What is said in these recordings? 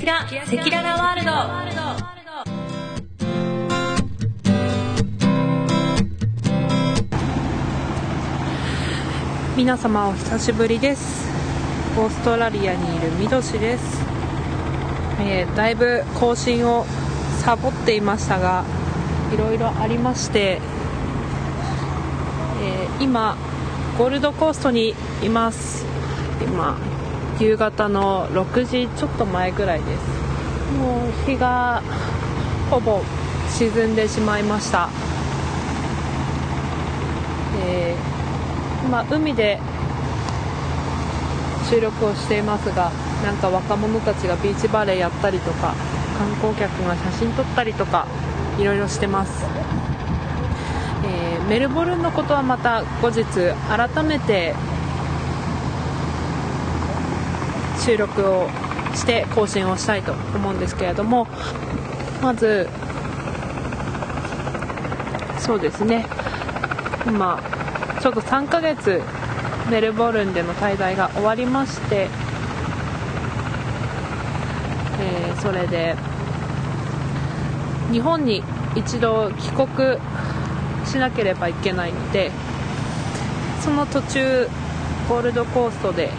キラセキララワールド。皆様お久しぶりです。オーストラリアにいるミドシです、えーだいぶ更新をサボっていましたがいろいろありまして、えー今ゴールドコーストにいます。今夕方の6時ちょっと前ぐらいです。もう日がほぼ沈んでしまいました、えー今海で収録をしていますがなんか若者たちがビーチバレーやったりとか観光客が写真撮ったりとかいろいろしてます、えーメルボルンのことはまた後日改めて収録をして更新をしたいと思うんですけれどもまずそうですね。今ちょっと3ヶ月メルボルンでの滞在が終わりまして、えーそれで日本に一度帰国しなければいけないのでその途中ゴールドコーストで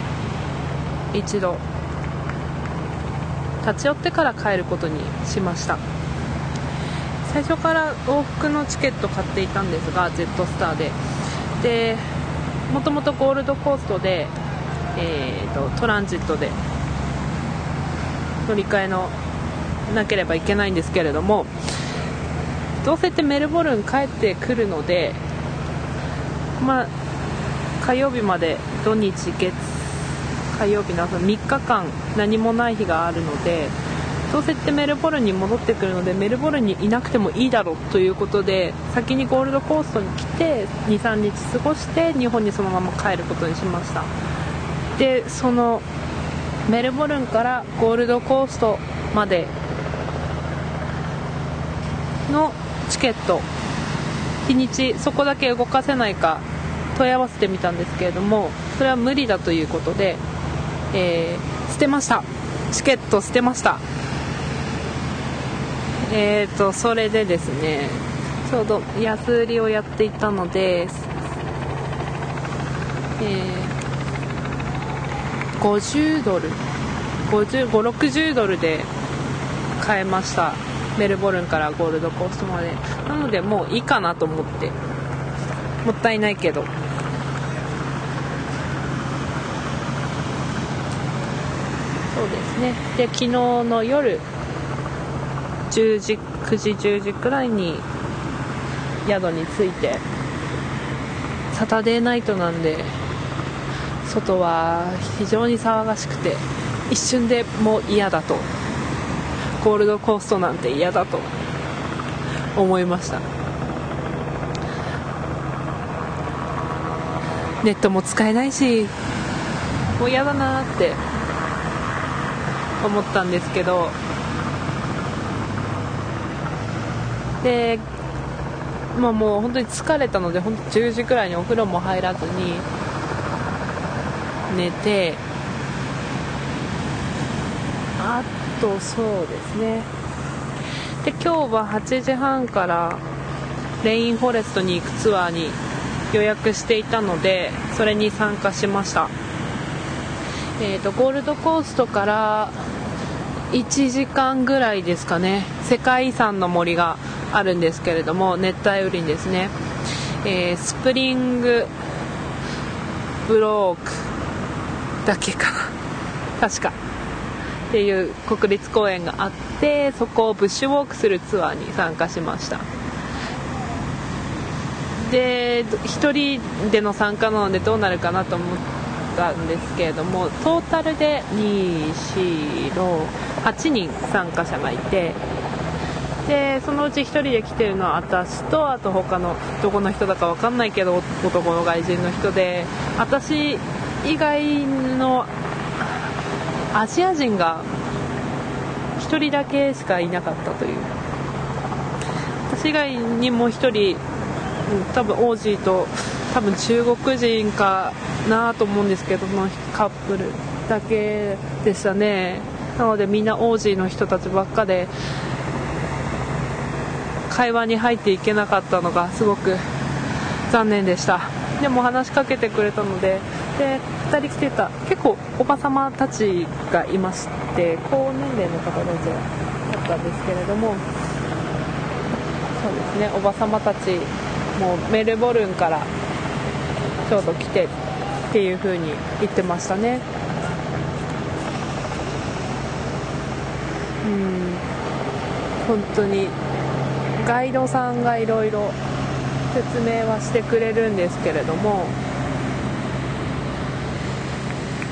一度。立ち寄ってから帰ることにしました。最初から往復のチケット買っていたんですがジェットスターで。でもともとゴールドコーストで、えー、とトランジットで乗り換えのなければいけないんですけれどもどうせってメルボルン帰ってくるのでまあ火曜日まで土日月火曜日の朝3日間何もない日があるのでどうせってメルボルンに戻ってくるのでメルボルンにいなくてもいいだろうということで先にゴールドコーストに来て23日過ごして日本にそのまま帰ることにしました。でそのメルボルンからゴールドコーストまでのチケット日にちそこだけ動かせないか問い合わせてみたんですけれどもそれは無理だということで、えー捨てました。チケット捨てました。えーとそれでですねちょうど安売りをやっていたので、えー50ドル。5060ドルで買えました。メルボルンからゴールドコーストまで。なのでもういいかなと思って。もったいないけど。そうですね。で昨日の夜10時9時10時くらいに宿に着いてサタデーナイトなんで外は非常に騒がしくて一瞬でもう嫌だと。ゴールドコーストなんて嫌だと。思いました。ネットも使えないしもう嫌だなって。思ったんですけど。で、まあ、もう本当に疲れたので本当10時くらいにお風呂も入らずに寝て。あとそうですね。で今日は8時半からレインフォレストに行くツアーに予約していたのでそれに参加しました。えー、とゴールドコーストから1時間ぐらいですかね。世界遺産の森があるんですけれども熱帯雨林ですね、えースプリングブロークだけか。な確か。っていう国立公園があってそこをブッシュウォークするツアーに参加しました。で1人での参加なのでどうなるかなと思ってたんですけれどもトータルで248人参加者がいてでそのうち1人で来てるのは私とあと他のどこの人だか分かんないけど男の外人の人で私以外のアジア人が1人だけしかいなかったという。私以外にも1人多分オージーと多分中国人かなと思うんですけどそのカップルだけでしたね。なのでみんなオージーの人たちばっかで会話に入っていけなかったのがすごく残念でした。でも話しかけてくれたのでで2人来てた結構おばさまたちがいまして高年齢の方たちだったんですけれどもそうですねおばさまたちもうメルボルンからちょうど来てっていう風に言ってましたね。うん。本当にガイドさんがいろいろ説明はしてくれるんですけれども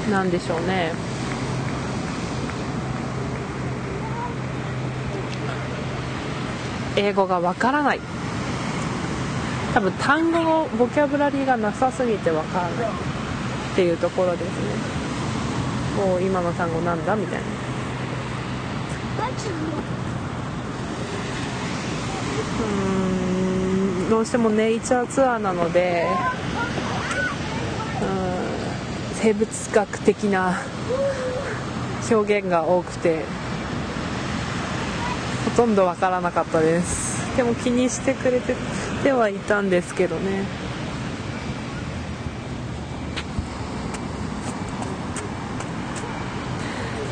何でしょうね。英語がわからない。多分単語のボキャブラリーがなさすぎてわからないっていうところですね。もう今の単語なんだみたいな。うんどうしてもネイチャーツアーなのでうん生物学的な表現が多くてほとんどわからなかったです。でも気にしてくれて。てはいたんですけどね。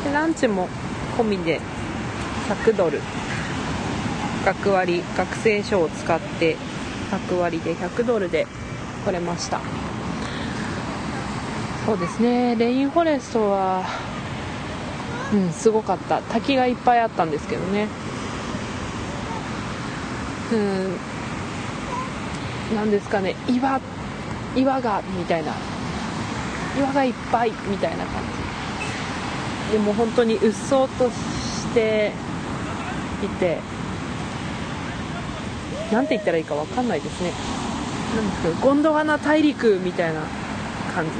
でランチも込みで100ドル。学割学生証を使って学割で100ドルで来れました。そうですね。レインフォレストはうんすごかった。滝がいっぱいあったんですけどね。うん。なんですかね岩岩がみたいな。岩がいっぱいみたいな感じ。でも本当にうっそうとしていて。なんて言ったらいいかわかんないですね。なんですけどゴンドワナ大陸みたいな感じ。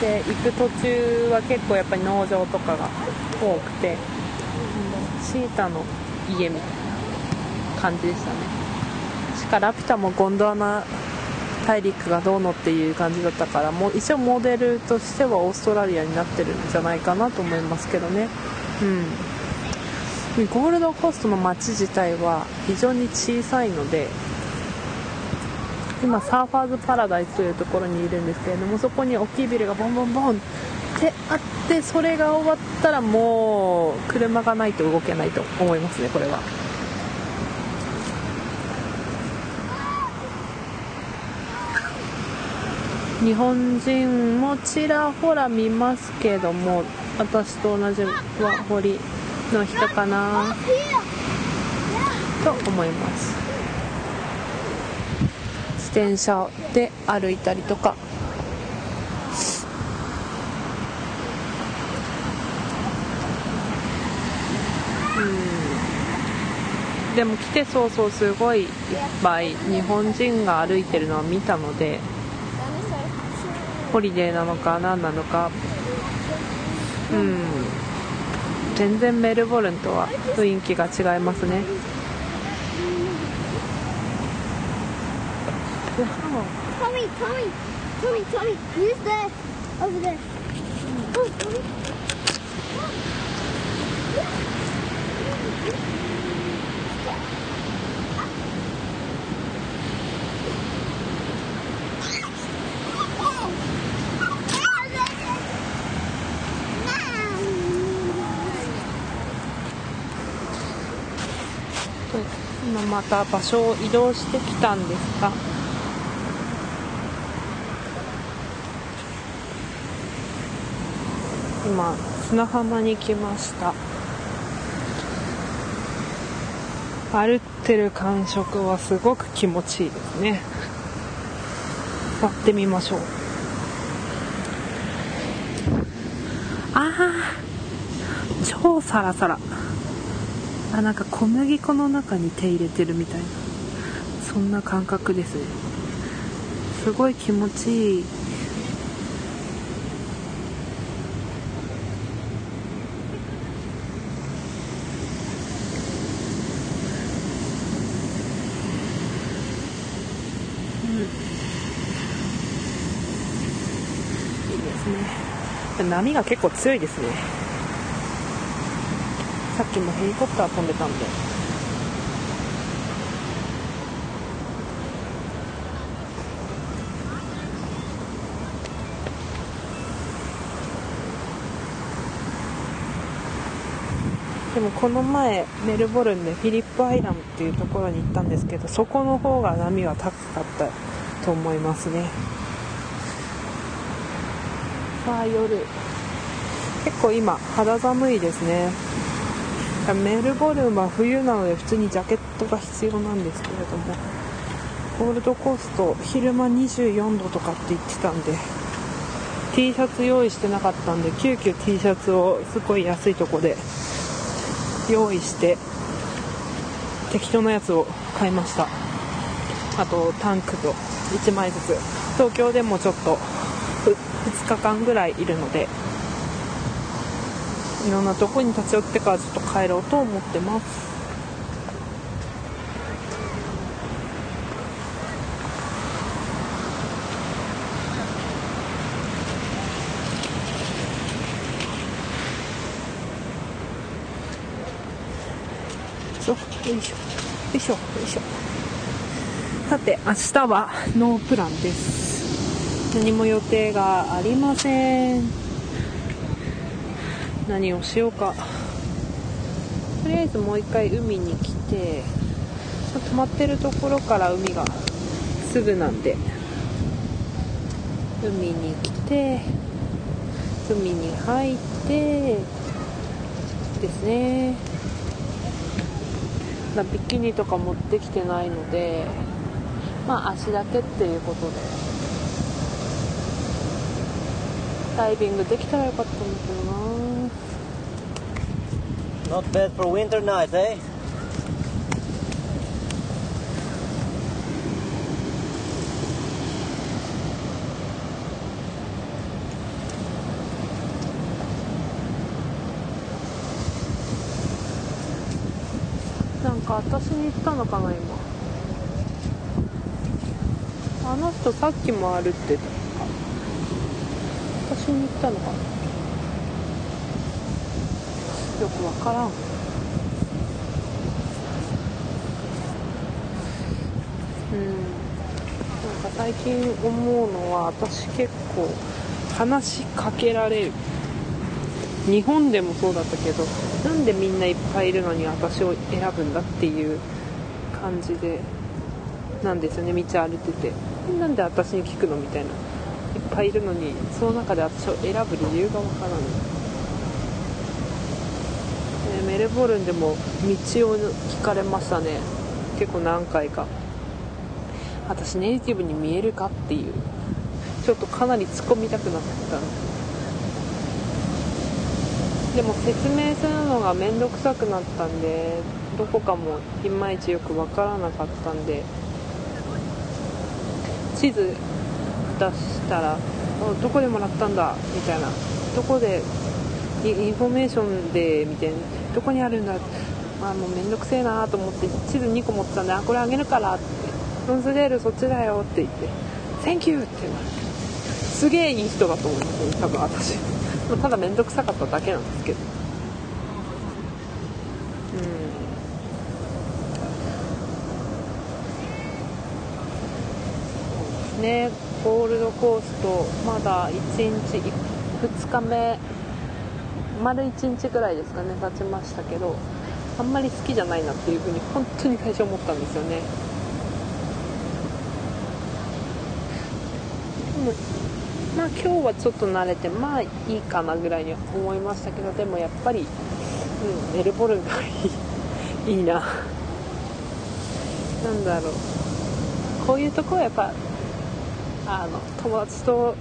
で行く途中は結構やっぱり農場とかが多くてシータの家みたいな感じでしたね。かラピュタもゴンドワナ大陸がどうのっていう感じだったからもう一応モデルとしてはオーストラリアになってるんじゃないかなと思いますけどね。うん。ゴールドコーストの街自体は非常に小さいので今サーファーズパラダイスというところにいるんですけれどもそこに大きいビルがボンボンボンってあってそれが終わったらもう車がないと動けないと思いますねこれは。日本人もちらほら見ますけども私と同じワーホリの人かなと思います。自転車で歩いたりとか。うん。でも来て早々すごいいっぱい日本人が歩いてるのは見たのでホリデーなのか何なのか。うん。全然メルボルンとは雰囲気が違いますね。また場所を移動してきたんですが今砂浜に来ました。歩ってる感触はすごく気持ちいいですね。割ってみましょう。ああ超サラサラ。あなんか小麦粉の中に手入れてるみたいな。そんな感覚ですすごい気持ちいい。うん。いいですね。波が結構強いですね。さっきもヘリコプター飛んでたんで。でもこの前メルボルンでフィリップアイランドっていうところに行ったんですけどそこの方が波は高かったと思いますね。さあ夜。結構今肌寒いですね。メルボルンは冬なので普通にジャケットが必要なんですけれどもゴールドコースト昼間24度とかって言ってたんで T シャツ用意してなかったんで急遽 T シャツをすごい安いとこで用意して適当なやつを買いました。あとタンクと1枚ずつ。東京でもちょっと2日間ぐらいいるのでいろんなとこに立ち寄ってからちょっと帰ろうと思ってます。よいしょよいしょよいしょさて明日はノープランです。何も予定がありません。何をしようか。とりあえずもう一回海に来て泊まってるところから海がすぐなんで。海に来て海に入ってですね。まビキニとか持ってきてないのでまあ足だけっていうことで。ダイビングできたらよかったんだけどな。Not bad for winter night, eh? なんか私に言ったのかな今。あの人さっきもあるって言ってた。私に言ったのかな。くわからん。うん。なんか最近思うのは私結構話しかけられる。日本でもそうだったけどなんでみんないっぱいいるのに私を選ぶんだっていう感じでなんですよね道歩いてて。えなんで私に聞くのみたいな。いっぱいいるのにその中で私を選ぶ理由がわからない、メルボルンでも道を聞かれましたね。結構何回か。私ネイティブに見えるかっていう。ちょっとかなり突っ込みたくなった。でも説明するのが面倒くさくなったんでどこかもいまいちよくわからなかったんで地図出したらどこでもらったんだみたいなどこでイインフォメーションでみたいな。どこにあるんだあもうめんどくせえなと思って地図2個持ってたんであこれあげるからって。ロンズデールそっちだよって言って「Thank you」って言われて。すげえいい人だと思いますね多分私。ただ面倒くさかっただけなんですけど。うん。ねゴールドコーストまだ1日2日目。丸1日ぐらいですかね経ちましたけどあんまり好きじゃないなっていうふうに本当に最初思ったんですよね。でもまあ今日はちょっと慣れてまあいいかなぐらいに思いましたけどでもやっぱり、うん、メルボルンがいいいいな。なんだろう。こういうとこはやっぱあの友達と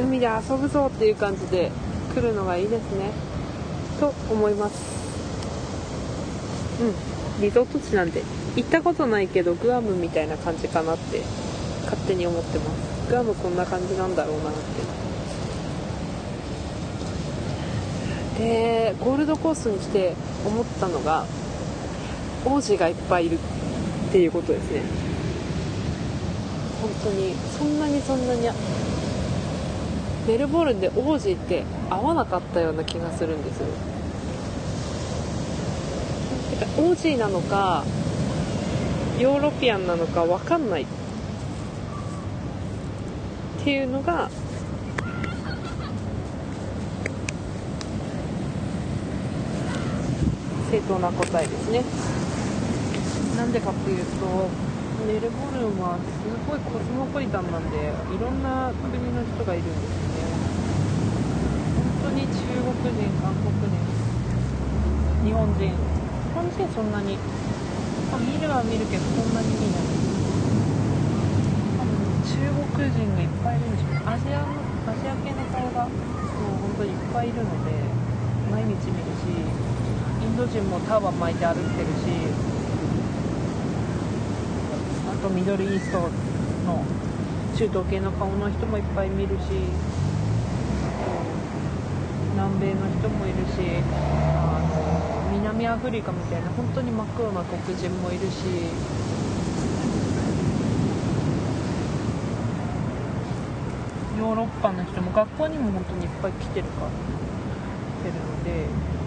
海で遊ぶぞっていう感じで来るのがいいですね。と思います。うん。リゾート地なんで行ったことないけどグアムみたいな感じかなって勝手に思ってます。グアムこんな感じなんだろうなって。でゴールドコースに来て思ったのが王子がいっぱいいるっていうことですね。本当にそんなにそんなにメルボルンでオージーって合わなかったような気がするんですよ。てかオージーなのかヨーロピアンなのか分かんない。っていうのが正当な答えですね。なんでかっていうとメルボルンはすごいコスモポリタンなんでいろんな国の人がいるんです当に中国人韓国人日本人日本人そんなに、まあ、見るは見るけどそんなに見ない多分中国人がいっぱいいるんでしょうアジアのアジア系の顔がもう本当にいっぱいいるので毎日見るしインド人もターバン巻いて歩いてるしあとミドルイーストの中東系の顔の人もいっぱい見るし南米の人もいるしあの南アフリカみたいな本当に真っ黒な黒人もいるしヨーロッパの人も学校にも本当にいっぱい来てるから来てるので。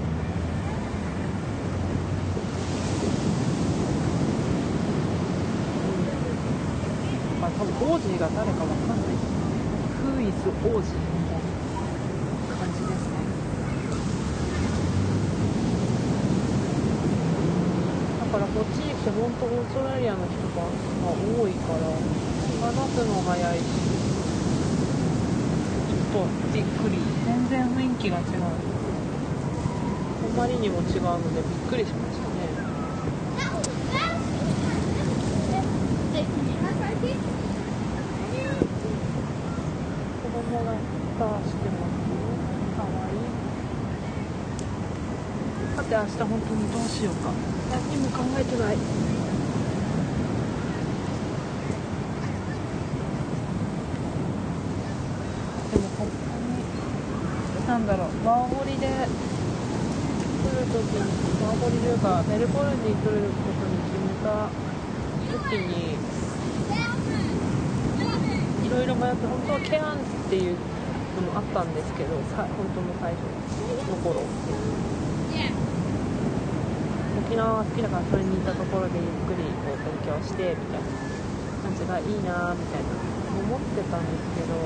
まあ多分王子が誰かわかんない Who is 王子感じですねだからこっちに来て本当オーストラリアの人が多いから話すの早いしちょっとびっくり全然雰囲気が違うあまりにも違うのでびっくりしましたね。子供がスしてますかわいいさて明日本当にどうしようか何も考えてないでも本当になんだろうワーホリで来るときにワーホリというかメルボルンに来ることに決めた時にいろいろ迷って本当はケアンっていうのもあったんですけどさ本当の最初の頃。沖縄が好きだからそれにいたところでゆっくりこう勉強してみたいな感じがいいなみたいな思ってたんですけど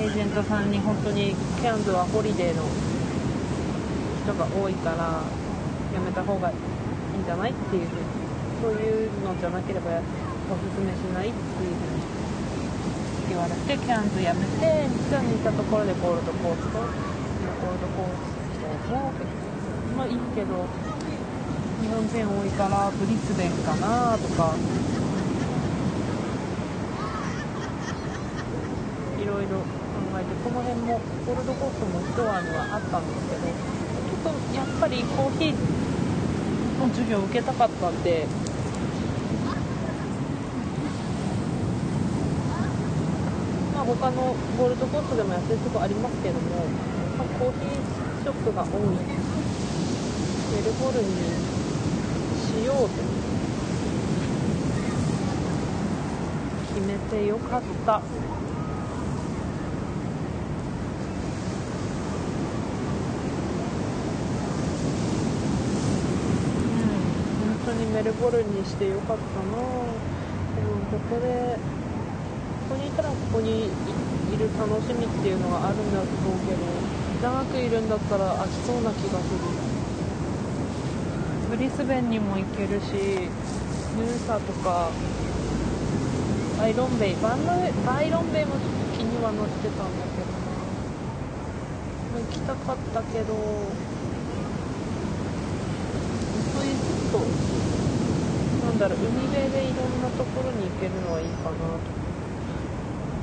エージェントさんに本当にケアンズはホリデーのが多いからやめた方がいいんじゃないっていうふうにそういうのじゃなければおすすめしないっていうふうに言われてキャンズやめて実は似たところでゴールドコーストゴールドコーストもまあいいけど日本人多いからブリスベンかなとかいろいろ考えてこの辺もゴールドコーストもストアにはあったんですけどとやっぱりコーヒーの授業を受けたかったんで。まあ、他のゴールドコーストでも安いとこありますけども、まあ、コーヒーショップが多い。メルボルンにしようと決めてよかったうん本当にメルボルンにしてよかったな。多分ここでここにいたらここにいる楽しみっていうのがあるんだろうけど長くいるんだったら飽きそうな気がする。ブリスベンにも行けるしヌーサとかバイロンベイバンロバイロンベイも気には乗ってたんだけど。な行きたかったけどそういうちょっとなんだろう。海辺でいろんなところに行けるのはいいかなと。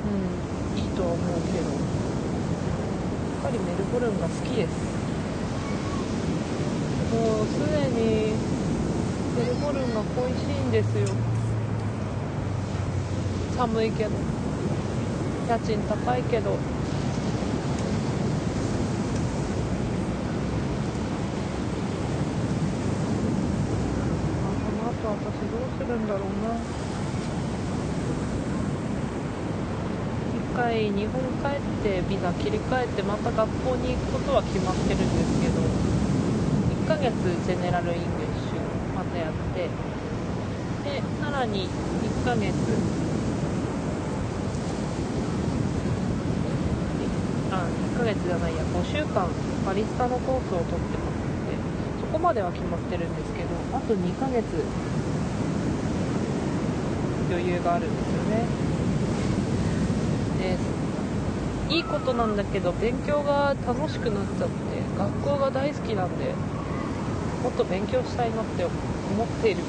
うん。いいとは思うけど。やっぱりメルボルンが好きです。もうすでにメルボルンが恋しいんですよ。寒いけど。家賃高いけどあこの後私どどうするんだろうな。一回日本帰ってビザ切り替えてまた学校に行くことは決まってるんですけど1ヶ月 General English またやってでさらに1ヶ月あ1ヶ月じゃないや5週間バリスタのコースを取ってますのでそこまでは決まってるんですけどあと2ヶ月余裕があるんですよね。でいいことなんだけど勉強が楽しくなっちゃって学校が大好きなんでもっと勉強したいなって思っている。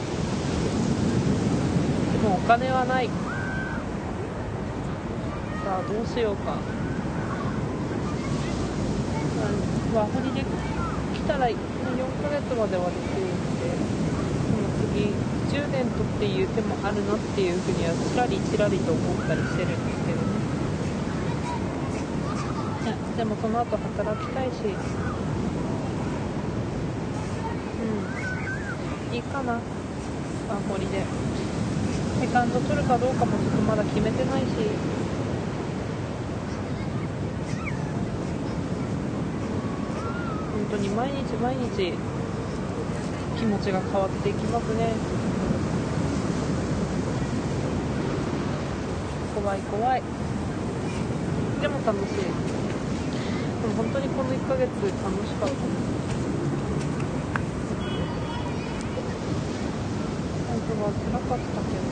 でもお金はない。さあどうしようか。ワーホリで来たら4ヶ月まではできるんで。その次10年とっていう手もあるなっていうふうにはちらりちらりと思ったりしてるんですけどね。いでもその後働きたいしうん。いいかな。ワーホリでセカンド取るかどうかもちょっとまだ決めてないし。本当に毎日毎日気持ちが変わっていきますね。怖い怖い。でも楽しい。でも本当にこの1ヶ月楽しかった。本当は辛かったけど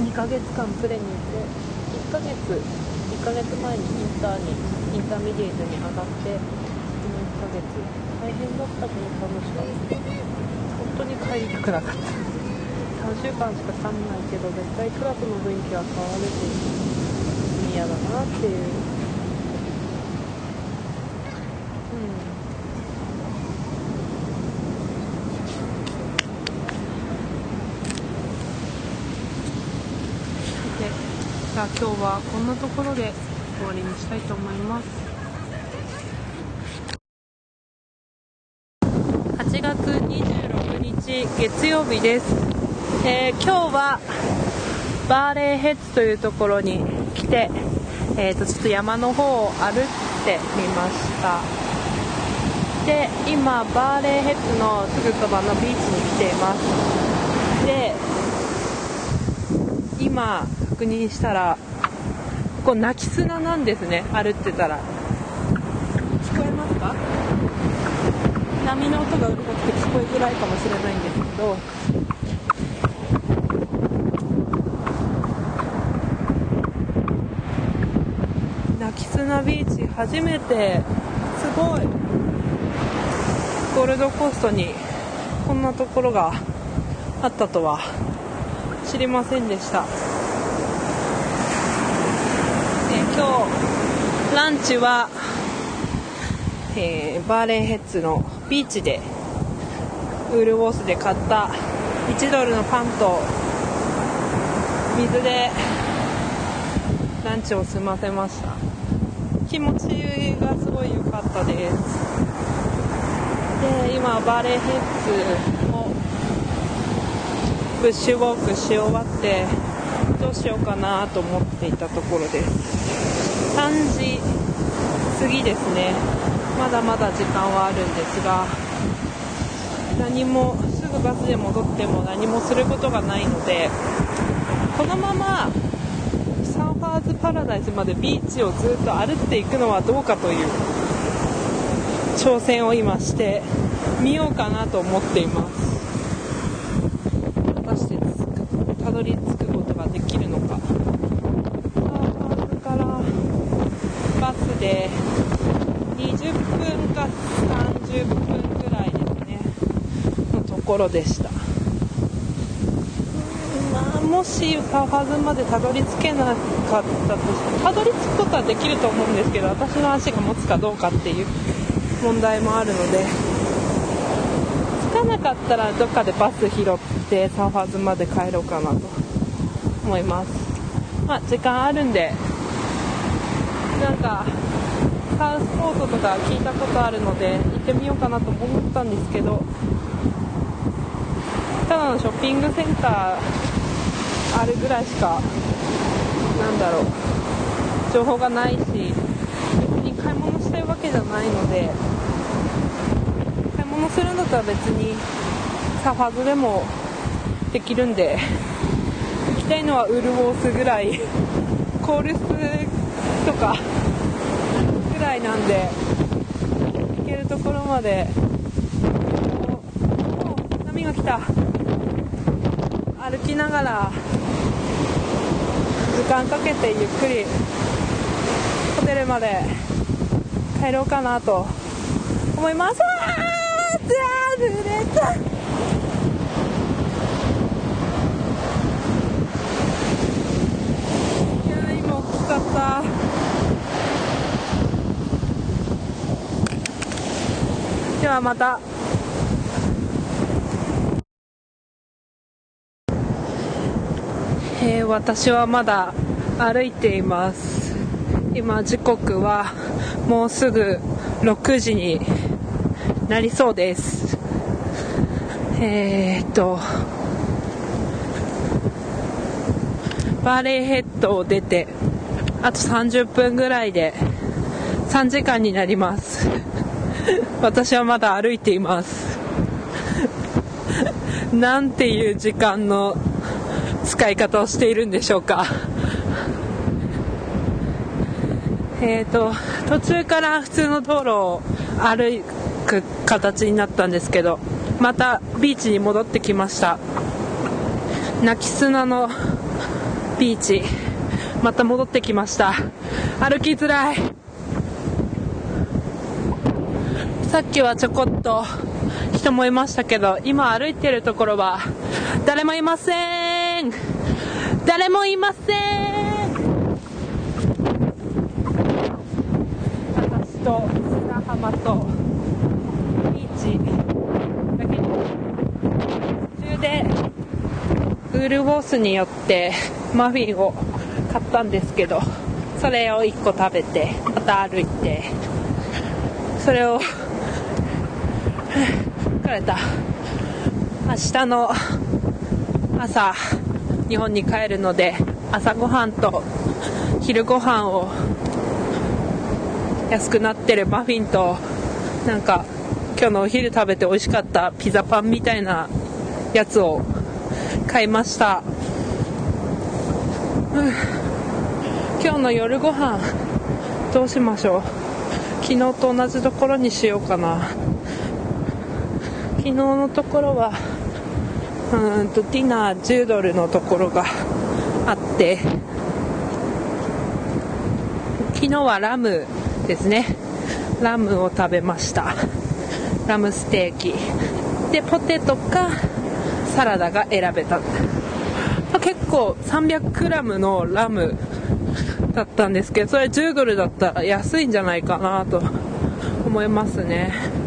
2ヶ月間 pre にいて1ヶ月1ヶ月前に inter に intermediate に上がってこの1ヶ月大変だったけど楽しかった。本当に帰りたくなかった。3週間しか経んないけど絶対クラスの雰囲気は変わるし嫌だなっていううんでじゃあ今日はこんなところで終わりにしたいと思います。8月26日月曜日です、えー今日はバーレーヘッズというところに来て、えー、とちょっと山の方を歩いてみました。で今バーレーヘッズのすぐそばのビーチに来ています。今確認したらここ泣き砂なんですね。歩ってたら。聞こえますか？波の音がうるさくて聞こえづらいかもしれないんですけど。泣き砂ビーチ初めてすごい。ゴールドコーストにこんなところがあったとは。知りませんでした、えー今日ランチは、えーバーレンヘッズのビーチでウールウォースで買った1ドルのパンと水でランチを済ませました。気持ちがすごい良かったです。で今バーレンヘッズブッシュウォークし終わってどうしようかなと思っていたところです。3時過ぎですね。まだまだ時間はあるんですが何もすぐバスで戻っても何もすることがないのでこのままサンファーズパラダイスまでビーチをずっと歩っていくのはどうかという挑戦を今してみようかなと思っています果たしてつくたどり着くことができるのかサンファーズからバスで20分か30分ぐらいですね。のところでした。まあ、もしサーファーズまでたどり着けなかったとしてたどり着くことはできると思うんですけど私の足が持つかどうかっていう問題もあるので着かなかったらどっかでバス拾ってサーファーズまで帰ろうかなと思います。まあ時間あるんでなんかサウスポートとか聞いたことあるので行ってみようかなと思ったんですけどただのショッピングセンターあるぐらいしかなんだろう情報がないし別に買い物したいわけじゃないので買い物するんだったら別にサファーズでもできるんで行きたいのはウルボースぐらいコールスとかぐらいなんで行けるところまで。おお波が来た。歩きながら時間かけてゆっくりホテルまで帰ろうかなと思います。わーじゃあ濡れたいや今大きかったではまた。えー私はまだ歩いています。今時刻はもうすぐ6時になりそうです。えー、っとバーレーヘッドを出てあと30分ぐらいで3時間になります。私はまだ歩いています。なんていう時間の使い方をしているんでしょうか。えーと途中から普通の道路を歩く形になったんですけどまたビーチに戻ってきました。泣き砂のビーチまた戻ってきました。歩きづらい。さっきはちょこっと人もいましたけど今歩いてるところは誰もいません。誰もいません。私と砂浜とビーチだけに途中でウールボースによってマフィンを買ったんですけどそれを1個食べてまた歩いてそれを疲れた。明日の朝日本に帰るので朝ごはんと昼ご飯を安くなってるマフィンとなんか今日のお昼食べて美味しかったピザパンみたいなやつを買いました、うん。今日の夜ご飯どうしましょう。昨日と同じところにしようかな。昨日のところはうんとディナー10ドルのところがあって昨日はラムですね。ラムを食べました。ラムステーキ。でポテトかサラダが選べた、結構 300g のラムだったんですけどそれ10ドルだったら安いんじゃないかなと思いますね。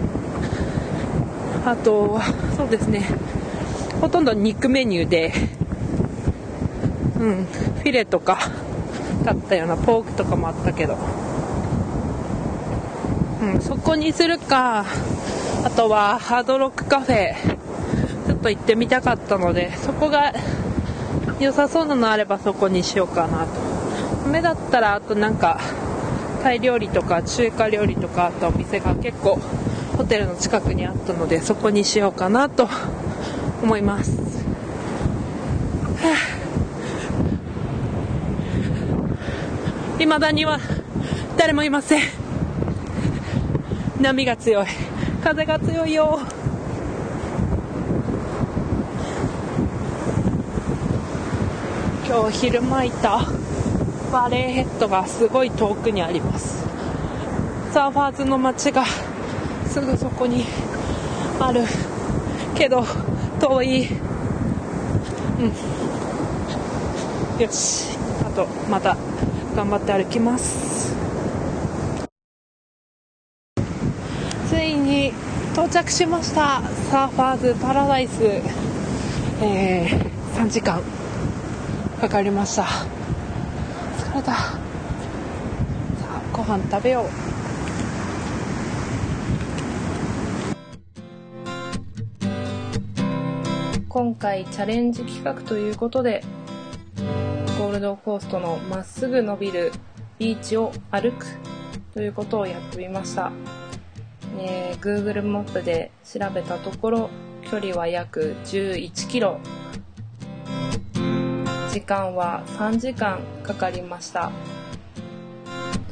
あとそうですね。ほとんど肉メニューでうんフィレとかだったようなポークとかもあったけど。うんそこにするかあとはハードロックカフェちょっと行ってみたかったのでそこが良さそうなのあればそこにしようかなと。目だったらあとなんかタイ料理とか中華料理とかあったお店が結構ホテルの近くにあったのでそこにしようかなと 思います。いまだには誰もいません。波が強い。風が強いよ。今日昼間いた。バレーヘッドがすごい遠くにあります。サーファーズの街がすぐそこにあるけど遠い。うん。よし。あとまた頑張って歩きます。ついに到着しました。サーファーズパラダイス、えー、3時間。かかりました。疲れた。さあご飯食べよう。今回チャレンジ企画ということでゴールドコーストのまっすぐ伸びるビーチを歩くということをやってみました、えー、Google マップで調べたところ距離は約11キロ。時間は3時間かかりました。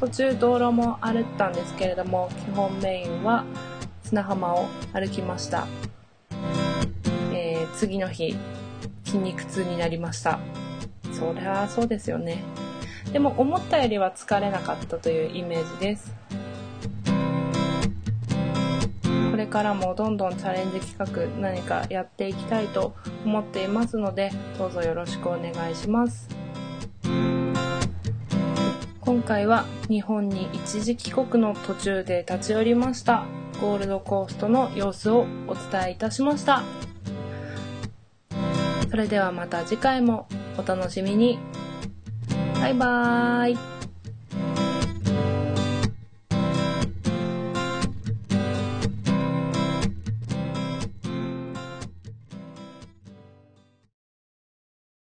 途中道路も歩ったんですけれども基本メインは砂浜を歩きました。次の日筋肉痛になりました。そりゃそうですよね。でも思ったよりは疲れなかったというイメージです。これからもどんどんチャレンジ企画何かやっていきたいと思っていますのでどうぞよろしくお願いします。今回は日本に一時帰国の途中で立ち寄りました。ゴールドコーストの様子をお伝えいたしました。それではまた次回もお楽しみに。バイバーイ。